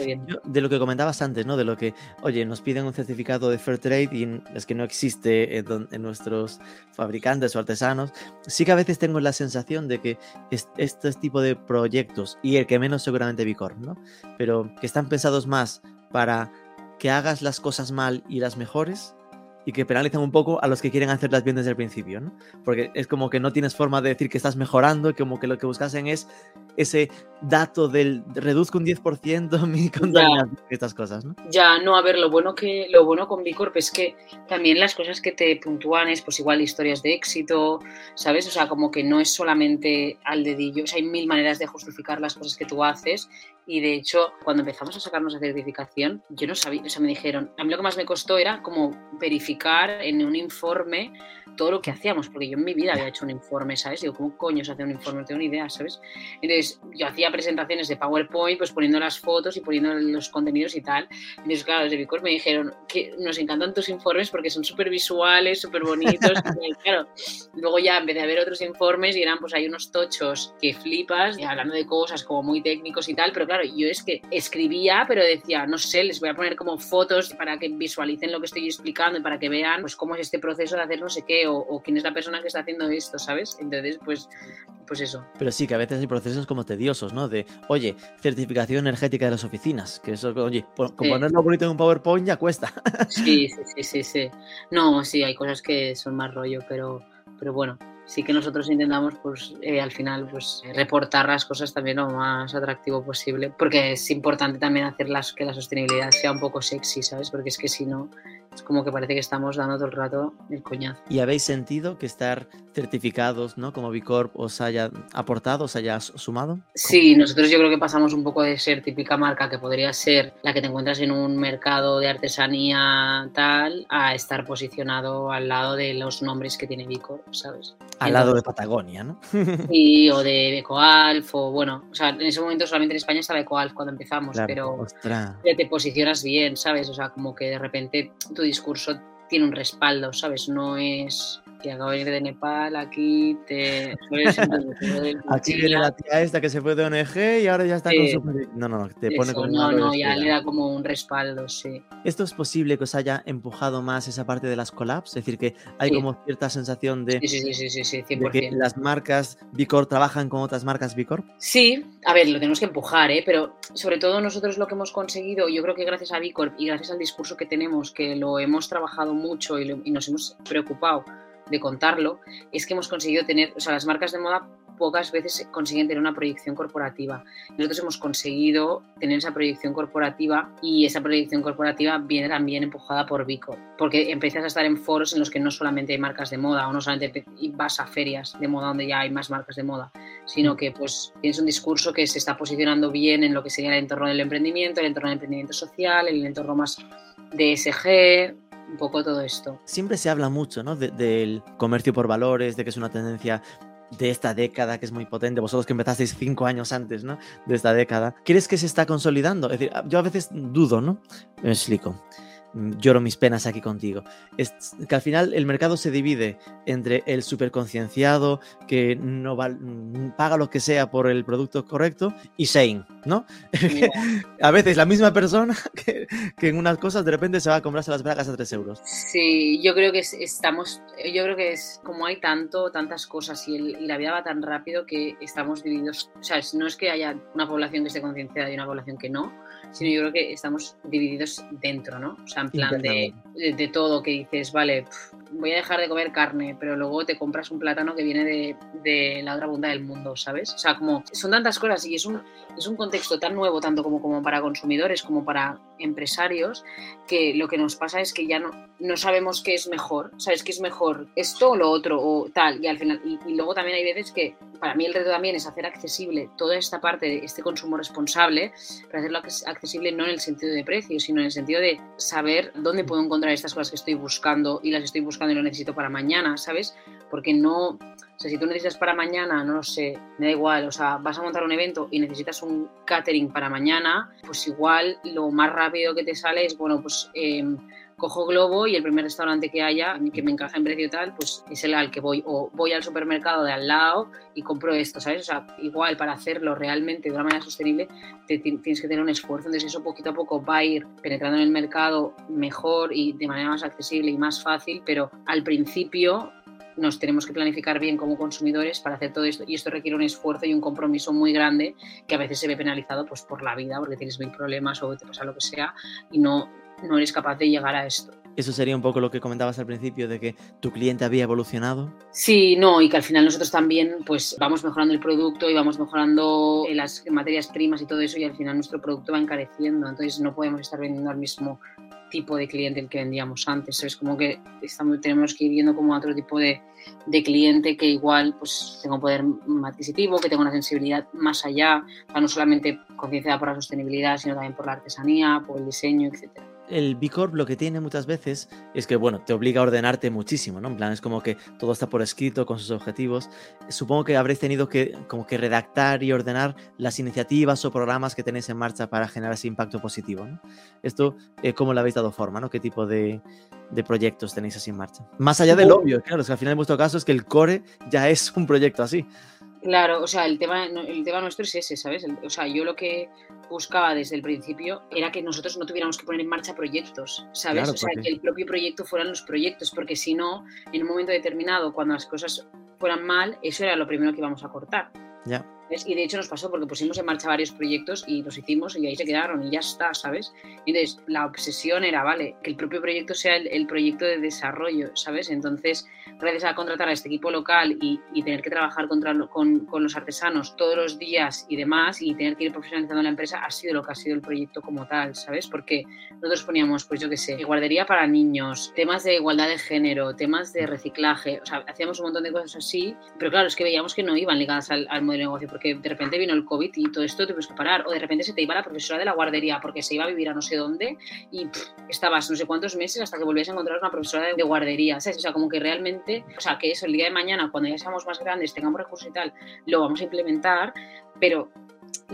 bien. de lo que comentabas antes, ¿no? De lo que, oye, nos piden un certificado de Fair Trade y es que no existe en, nuestros fabricantes o artesanos. Sí que a veces tengo la sensación de que este tipo de proyectos, y el que menos seguramente Bicorp, ¿no? Pero que están pensados más para que hagas las cosas mal y las mejores y que penalizan un poco a los que quieren hacerlas bien desde el principio, ¿no? Porque es como que no tienes forma de decir que estás mejorando, como que lo que buscasen es ese dato del reduzco un 10% mi contaminación y estas cosas, ¿no? Ya, no, a ver, lo bueno que lo bueno con Bicorp es que también las cosas que te puntúan es pues igual historias de éxito, ¿sabes? O sea, como que no es solamente al dedillo, o sea, hay mil maneras de justificar las cosas que tú haces y de hecho, cuando empezamos a sacarnos la certificación, yo no sabía, o sea, me dijeron, a mí lo que más me costó era como verificar en un informe todo lo que hacíamos, porque yo en mi vida había hecho un informe, ¿sabes? Digo, ¿cómo coño se hace un informe? No tengo ni idea, ¿sabes? Entonces, yo hacía presentaciones de PowerPoint, pues poniendo las fotos y poniendo los contenidos y tal. Entonces, claro, desde Bicor me dijeron que nos encantan tus informes porque son súper visuales, súper bonitos. y, claro, luego ya empecé a ver otros informes y eran, pues hay unos tochos que flipas, y hablando de cosas como muy técnicos y tal, pero claro, yo es que escribía, pero decía, no sé, les voy a poner como fotos para que visualicen lo que estoy explicando y para que vean, pues, cómo es este proceso de hacer no sé qué o, quién es la persona que está haciendo esto, ¿sabes? Entonces, pues, pues eso. Pero sí, que a veces hay procesos como tediosos, ¿no? De, oye, certificación energética de las oficinas, que eso, oye, ponerlo bonito en un PowerPoint ya cuesta. Sí, sí, sí, sí, sí. No, sí, hay cosas que son más rollo, pero, pero bueno, sí que nosotros intentamos pues eh, al final pues reportar las cosas también lo más atractivo posible porque es importante también hacerlas que la sostenibilidad sea un poco sexy sabes porque es que si no es como que parece que estamos dando todo el rato el coñazo. ¿Y habéis sentido que estar certificados, ¿no? Como Bicorp os haya aportado, os haya sumado? Sí, nosotros yo creo que pasamos un poco de ser típica marca que podría ser la que te encuentras en un mercado de artesanía tal a estar posicionado al lado de los nombres que tiene Bicorp, ¿sabes? Al lado de Patagonia, ¿no? Sí, o de Ecoalf, o bueno, o sea, en ese momento solamente en España estaba Ecoalf cuando empezamos, pero te posicionas bien, ¿sabes? O sea, como que de repente tu discurso tiene un respaldo, ¿sabes? No es que acabo de ir de Nepal, aquí te... aquí viene la tía esta que se fue de ONG y ahora ya está con su... No, no, te pone como... No, no, ya le da como un respaldo, sí. ¿Esto es posible que os haya empujado más esa parte de las collabs? Es decir, que hay como cierta sensación de, sí, sí, sí, sí, sí, 100%. de que las marcas Bicorp trabajan con otras marcas Bicorp. Sí, a ver, lo tenemos que empujar, ¿eh? pero sobre todo nosotros lo que hemos conseguido, yo creo que gracias a Bicorp y gracias al discurso que tenemos, que lo hemos trabajado mucho y, y nos hemos preocupado de contarlo, es que hemos conseguido tener, o sea, las marcas de moda pocas veces consiguen tener una proyección corporativa. Nosotros hemos conseguido tener esa proyección corporativa y esa proyección corporativa viene también empujada por Vico, porque empiezas a estar en foros en los que no solamente hay marcas de moda o no solamente vas a ferias de moda donde ya hay más marcas de moda, sino que pues tienes un discurso que se está posicionando bien en lo que sería el entorno del emprendimiento, el entorno del emprendimiento social, el entorno más de SG, un poco todo esto. Siempre se habla mucho ¿no? del comercio por valores, de que es una tendencia de esta década que es muy potente, vosotros que empezasteis cinco años antes ¿no? de esta década, ¿crees que se está consolidando? Es decir, yo a veces dudo, ¿no? Me explico. Mm, lloro mis penas aquí contigo. Es que al final el mercado se divide entre el superconcienciado que no mm, paga lo que sea por el producto correcto y Shane, ¿no? a veces la misma persona que, en unas cosas de repente se va a comprarse las bragas a 3 euros. Sí, yo creo que estamos, yo creo que es como hay tanto, tantas cosas y, y la vida va tan rápido que estamos divididos, o sea, no es que haya una población que esté concienciada y una población que no, sino yo creo que estamos divididos dentro, ¿no? O sea, en plan de, de, todo que dices, vale, voy a dejar de comer carne, pero luego te compras un plátano que viene de, de la otra punta del mundo, ¿sabes? O sea, como son tantas cosas y es un, es un contexto tan nuevo, tanto como, como para consumidores como para empresarios, que lo que nos pasa es que ya no, no sabemos qué es mejor, ¿sabes? ¿Qué es mejor? ¿Esto o lo otro? O tal, y al final, y, y luego también hay veces que para mí el reto también es hacer accesible toda esta parte de este consumo responsable, para hacerlo accesible no en el sentido de precio, sino en el sentido de saber dónde puedo encontrar estas cosas que estoy buscando y las estoy buscando y lo necesito para mañana, ¿sabes? Porque no, o sea, si tú necesitas para mañana, no lo sé, me da igual, o sea, vas a montar un evento y necesitas un catering para mañana, pues igual lo más rápido que te sale es, bueno, pues... Eh, cojo Globo y el primer restaurante que haya que me encaja en precio y tal, pues es el al que voy. O voy al supermercado de al lado y compro esto, ¿sabes? O sea, igual para hacerlo realmente de una manera sostenible te, tienes que tener un esfuerzo. Entonces eso poquito a poco va a ir penetrando en el mercado mejor y de manera más accesible y más fácil, pero al principio nos tenemos que planificar bien como consumidores para hacer todo esto y esto requiere un esfuerzo y un compromiso muy grande que a veces se ve penalizado pues por la vida porque tienes mil problemas o te pasa lo que sea y no no eres capaz de llegar a esto. Eso sería un poco lo que comentabas al principio de que tu cliente había evolucionado. Sí, no, y que al final nosotros también pues vamos mejorando el producto y vamos mejorando las materias primas y todo eso y al final nuestro producto va encareciendo, entonces no podemos estar vendiendo al mismo tipo de cliente el que vendíamos antes, es como que estamos, tenemos que ir viendo como otro tipo de, de, cliente que igual pues tenga un poder adquisitivo, que tenga una sensibilidad más allá, no solamente concienciada por la sostenibilidad, sino también por la artesanía, por el diseño, etcétera el B Corp lo que tiene muchas veces es que, bueno, te obliga a ordenarte muchísimo, ¿no? En plan, es como que todo está por escrito con sus objetivos. Supongo que habréis tenido que, como que redactar y ordenar las iniciativas o programas que tenéis en marcha para generar ese impacto positivo, ¿no? Esto, eh, ¿cómo le habéis dado forma, ¿no? ¿Qué tipo de, de proyectos tenéis así en marcha? Más allá del obvio, claro, es que al final en vuestro caso es que el core ya es un proyecto así. Claro, o sea, el tema, el tema nuestro es ese, ¿sabes? o sea, yo lo que buscaba desde el principio era que nosotros no tuviéramos que poner en marcha proyectos, ¿sabes? o sea, que el propio proyecto fueran los proyectos, porque si no, en un momento determinado, cuando las cosas fueran mal, eso era lo primero que íbamos a cortar. Ya. Y de hecho nos pasó porque pusimos en marcha varios proyectos y los hicimos y ahí se quedaron y ya está, ¿sabes? Entonces la obsesión era, vale, que el propio proyecto sea el, proyecto de desarrollo, ¿sabes? Entonces, gracias a contratar a este equipo local y, tener que trabajar contra, con, con, los artesanos todos los días y demás y tener que ir profesionalizando la empresa, ha sido lo que ha sido el proyecto como tal, ¿sabes? Porque nosotros poníamos, pues yo qué sé, guardería para niños, temas de igualdad de género, temas de reciclaje, o sea, hacíamos un montón de cosas así, pero claro, es que veíamos que no iban ligadas al, al modelo de negocio porque de repente vino el COVID y todo esto tuvimos que parar, o de repente se te iba la profesora de la guardería porque se iba a vivir a no sé dónde y estabas no sé cuántos meses hasta que volvías a encontrar una profesora de, guardería, ¿sabes? O sea, como que realmente, o sea, que eso el día de mañana, cuando ya seamos más grandes, tengamos recursos y tal, lo vamos a implementar, pero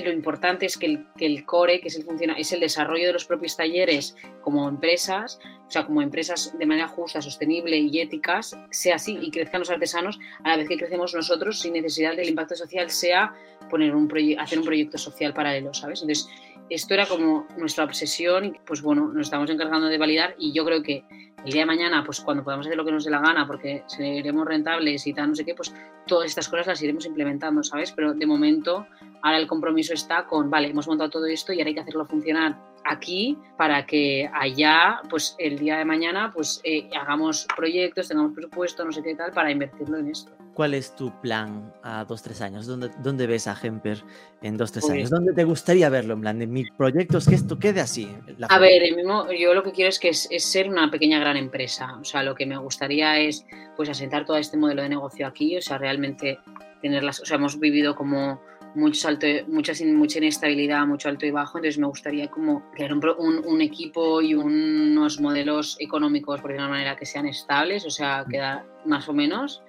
lo importante es que el, que el, core, que es el, funciona, es el desarrollo de los propios talleres como empresas, o sea, como empresas de manera justa, sostenible y éticas, sea así y crezcan los artesanos a la vez que crecemos nosotros sin necesidad del impacto social, sea poner un hacer un proyecto social paralelo, ¿sabes? Entonces, esto era como nuestra obsesión y pues bueno, nos estamos encargando de validar y yo creo que el día de mañana, pues cuando podamos hacer lo que nos dé la gana, porque seremos rentables y tal, no sé qué, pues todas estas cosas las iremos implementando, ¿sabes? Pero de momento, ahora el compromiso está con, vale, hemos montado todo esto y ahora hay que hacerlo funcionar aquí para que allá, pues el día de mañana, pues eh, hagamos proyectos, tengamos presupuesto, no sé qué tal, para invertirlo en esto. ¿Cuál es tu plan a dos, tres años? ¿Dónde, dónde ves a Hemper en dos, tres años? ¿Dónde te gustaría verlo? En plan, de mi proyecto es que esto quede así. a ver, mismo, yo lo que quiero es que es, ser una pequeña gran empresa. O sea, lo que me gustaría es pues asentar todo este modelo de negocio aquí, o sea, realmente tenerlas, o sea, hemos vivido como mucho alto, mucha, mucha inestabilidad, mucho alto y bajo, entonces me gustaría como crear un, un, equipo y unos modelos económicos, por de una manera, que sean estables, o sea, quedar más o menos,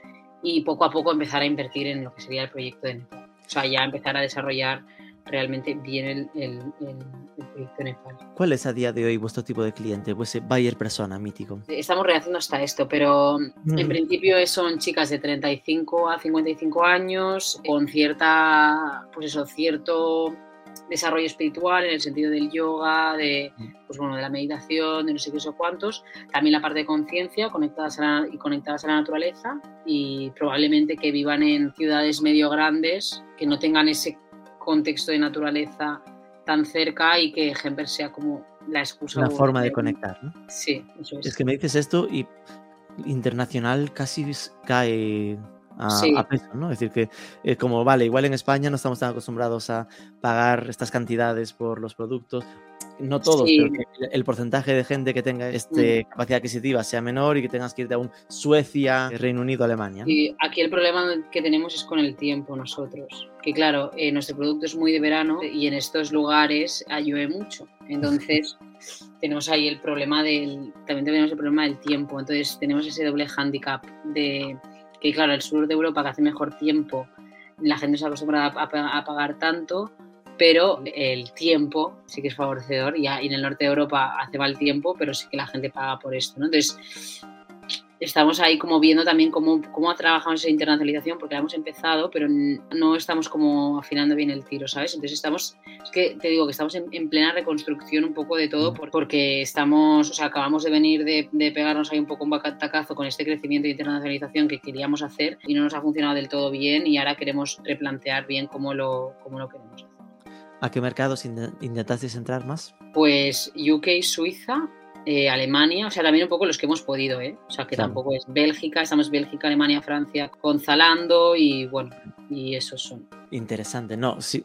y poco a poco empezar a invertir en lo que sería el proyecto de Nepal. O sea, ya empezar a desarrollar realmente bien el, proyecto de Nepal. ¿Cuál es a día de hoy vuestro tipo de cliente, ese buyer persona mítico? Estamos rehaciendo hasta esto, pero en mm. principio son chicas de 35 a 55 años con cierta, pues eso, cierto desarrollo espiritual en el sentido del yoga, de, pues bueno, de la meditación, de no sé qué o cuántos, también la parte de conciencia conectadas y conectadas a la naturaleza y probablemente que vivan en ciudades medio grandes, que no tengan ese contexto de naturaleza tan cerca y que Hemper sea como la excusa. La forma de conectar, ¿no? Sí, eso es. Es que me dices esto y internacional casi cae a, peso, ¿no? Es decir, que es como, vale, igual en España no estamos tan acostumbrados a pagar estas cantidades por los productos, no todos, pero el, porcentaje de gente que tenga esta mm. capacidad adquisitiva sea menor y que tengas que irte a un Suecia, Reino Unido, Alemania. Y aquí el problema que tenemos es con el tiempo nosotros, que claro, eh, nuestro producto es muy de verano y en estos lugares llueve mucho, entonces tenemos ahí el problema del, también tenemos el problema del tiempo, entonces tenemos ese doble hándicap de que claro, el sur de Europa que hace mejor tiempo, la gente se acostumbra a, pagar tanto, pero el tiempo sí que es favorecedor y, en el norte de Europa hace mal tiempo, pero sí que la gente paga por esto, ¿no? Entonces, estamos ahí como viendo también cómo, cómo trabajamos esa internacionalización, porque la hemos empezado, pero no estamos como afinando bien el tiro, ¿sabes? Entonces estamos, es que te digo que estamos en, plena reconstrucción un poco de todo, porque estamos, o sea, acabamos de venir de, pegarnos ahí un poco un batacazo con este crecimiento de internacionalización que queríamos hacer y no nos ha funcionado del todo bien y ahora queremos replantear bien cómo lo, cómo lo queremos hacer. ¿A qué mercados intentasteis entrar más? Pues UK, Suiza, eh, Alemania, o sea, también un poco los que hemos podido, ¿eh? O sea, que tampoco es Bélgica, estamos Bélgica, Alemania, Francia, con Zalando y bueno, y esos son. Interesante, no, sí.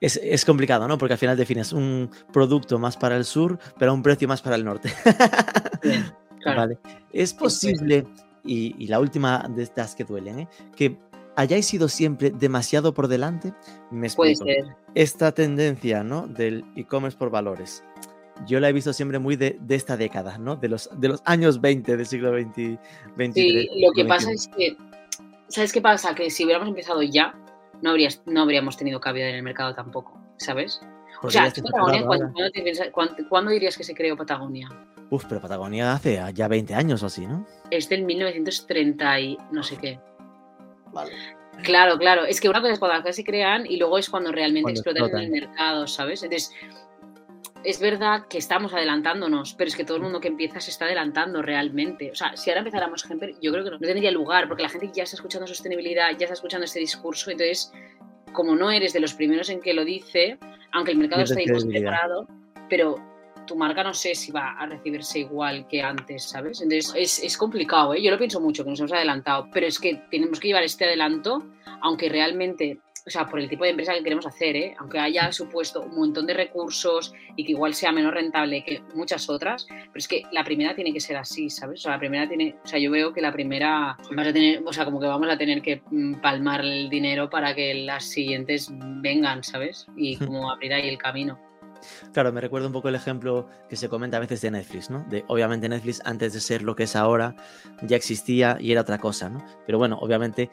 Es, complicado, ¿no? Porque al final defines un producto más para el sur, pero a un precio más para el norte. claro. Vale. Es posible, y, la última de estas que duelen, ¿eh? que hayáis sido siempre demasiado por delante. Me Puede ser. Esta tendencia, ¿no? Del e-commerce por valores yo la he visto siempre muy de, esta década, ¿no? De los, de los años 20 del siglo XX. sí, lo que pasa es que, ¿sabes qué pasa? Que si hubiéramos empezado ya, no, habrías, no habríamos tenido cabida en el mercado tampoco, ¿sabes? o sea, Patagonia, ¿cuándo, dirías que se creó Patagonia? Uf, pero Patagonia hace ya 20 años o así, ¿no? Es del 1930 y no sé qué. Vale. Claro, claro. Es que una cosa es cuando se crean y luego es cuando realmente explotan en el mercado, ¿sabes? Entonces, es verdad que estamos adelantándonos, pero es que todo el mundo que empieza se está adelantando realmente. O sea, si ahora empezáramos Hemper, yo creo que no, tendría lugar, porque la gente ya está escuchando sostenibilidad, ya está escuchando este discurso, entonces, como no eres de los primeros en que lo dice, aunque el mercado está preparado, pero tu marca no sé si va a recibirse igual que antes, ¿sabes? Entonces es, es complicado, ¿eh? Yo lo pienso mucho, que nos hemos adelantado, pero es que tenemos que llevar este adelanto, aunque realmente o sea, por el tipo de empresa que queremos hacer, ¿eh? aunque haya supuesto un montón de recursos y que igual sea menos rentable que muchas otras, pero es que la primera tiene que ser así, ¿sabes? O sea, la primera tiene, o sea, yo veo que la primera vas a tener, o sea, como que vamos a tener que mm, palmar el dinero para que las siguientes vengan, ¿sabes? Y como abrir ahí el camino. Claro, me recuerda un poco el ejemplo que se comenta a veces de Netflix, ¿no? De obviamente Netflix antes de ser lo que es ahora ya existía y era otra cosa, ¿no? Pero bueno, obviamente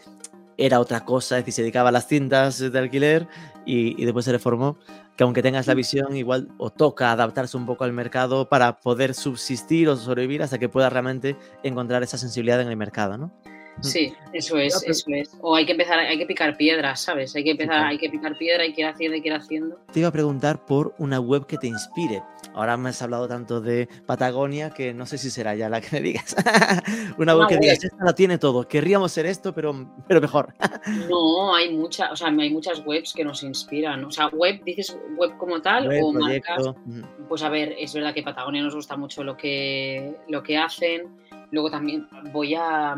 era otra cosa, es decir, se dedicaba a las cintas de alquiler y, después se reformó, que aunque tengas la visión, igual o toca adaptarse un poco al mercado para poder subsistir o sobrevivir hasta que pueda realmente encontrar esa sensibilidad en el mercado, ¿no? Sí, eso es, eso es. O hay que empezar, hay que picar piedras, ¿sabes? Hay que empezar, hay que picar piedra y que ir haciendo y que ir haciendo. Te iba a preguntar por una web que te inspire. Ahora me has hablado tanto de Patagonia que no sé si será ya la que me digas. una, web que digas, esta la tiene todo. Querríamos ser esto, pero, pero mejor. no, hay muchas, o sea, hay muchas webs que nos inspiran. O sea, web, dices web como tal o marcas. Pues a ver, es verdad que Patagonia nos gusta mucho lo que, lo que hacen Luego también voy a,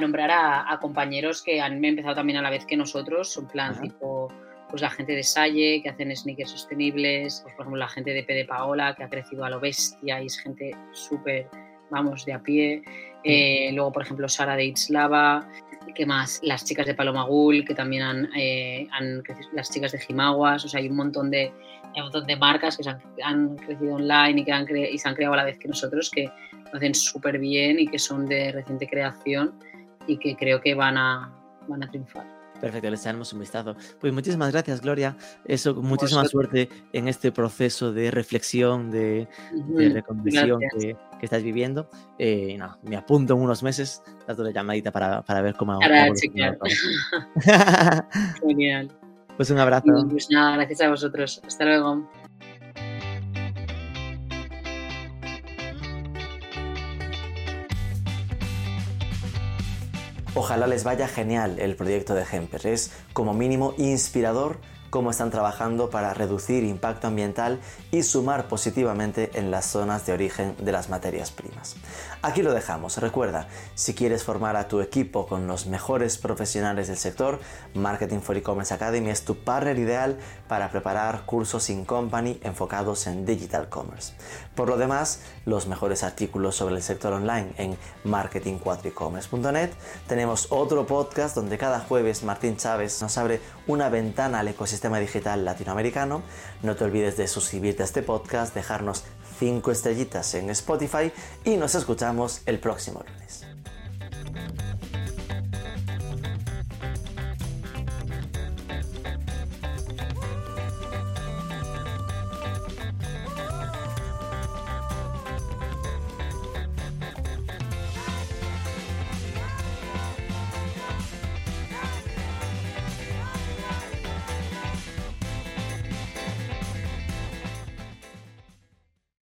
nombrar a, compañeros que han empezado también a la vez que nosotros, en plan tipo pues la gente de Salle, que hacen sneakers sostenibles, pues, por ejemplo la gente de P de Paola, que ha crecido a lo bestia y es gente súper, vamos, de a pie. Eh, luego, por ejemplo, Sara de Itzlava, ¿qué más? Las chicas de Palomagul, que también han, eh, han crecido, las chicas de Jimaguas, o sea, hay un montón de, un montón de marcas que han, crecido online y que han y se han creado a la vez que nosotros, que lo hacen súper bien y que son de reciente creación y que creo que van a, van a triunfar. Perfecto, les daremos un vistazo. Pues muchísimas gracias, Gloria. Eso, muchísima suerte en este proceso de reflexión, de, reconversión que, que, estás viviendo. Eh, no, me apunto en unos meses, una llamadita para, para ver cómo... Para Genial. Pues un abrazo. Pues nada, gracias a vosotros. Hasta luego. Ojalá les vaya genial el proyecto de Hemper. Es como mínimo inspirador cómo están trabajando para reducir impacto ambiental y sumar positivamente en las zonas de origen de las materias primas. Aquí lo dejamos. Recuerda, si quieres formar a tu equipo con los mejores profesionales del sector, Marketing for E-Commerce Academy es tu partner ideal para preparar cursos in company enfocados en digital commerce. Por lo demás, los mejores artículos sobre el sector online en marketing4ecommerce.net. Tenemos otro podcast donde cada jueves Martín Chávez nos abre una ventana al digital latinoamericano. No te olvides de suscribirte a este podcast, dejarnos 5 estrellitas en Spotify y nos escuchamos el próximo lunes.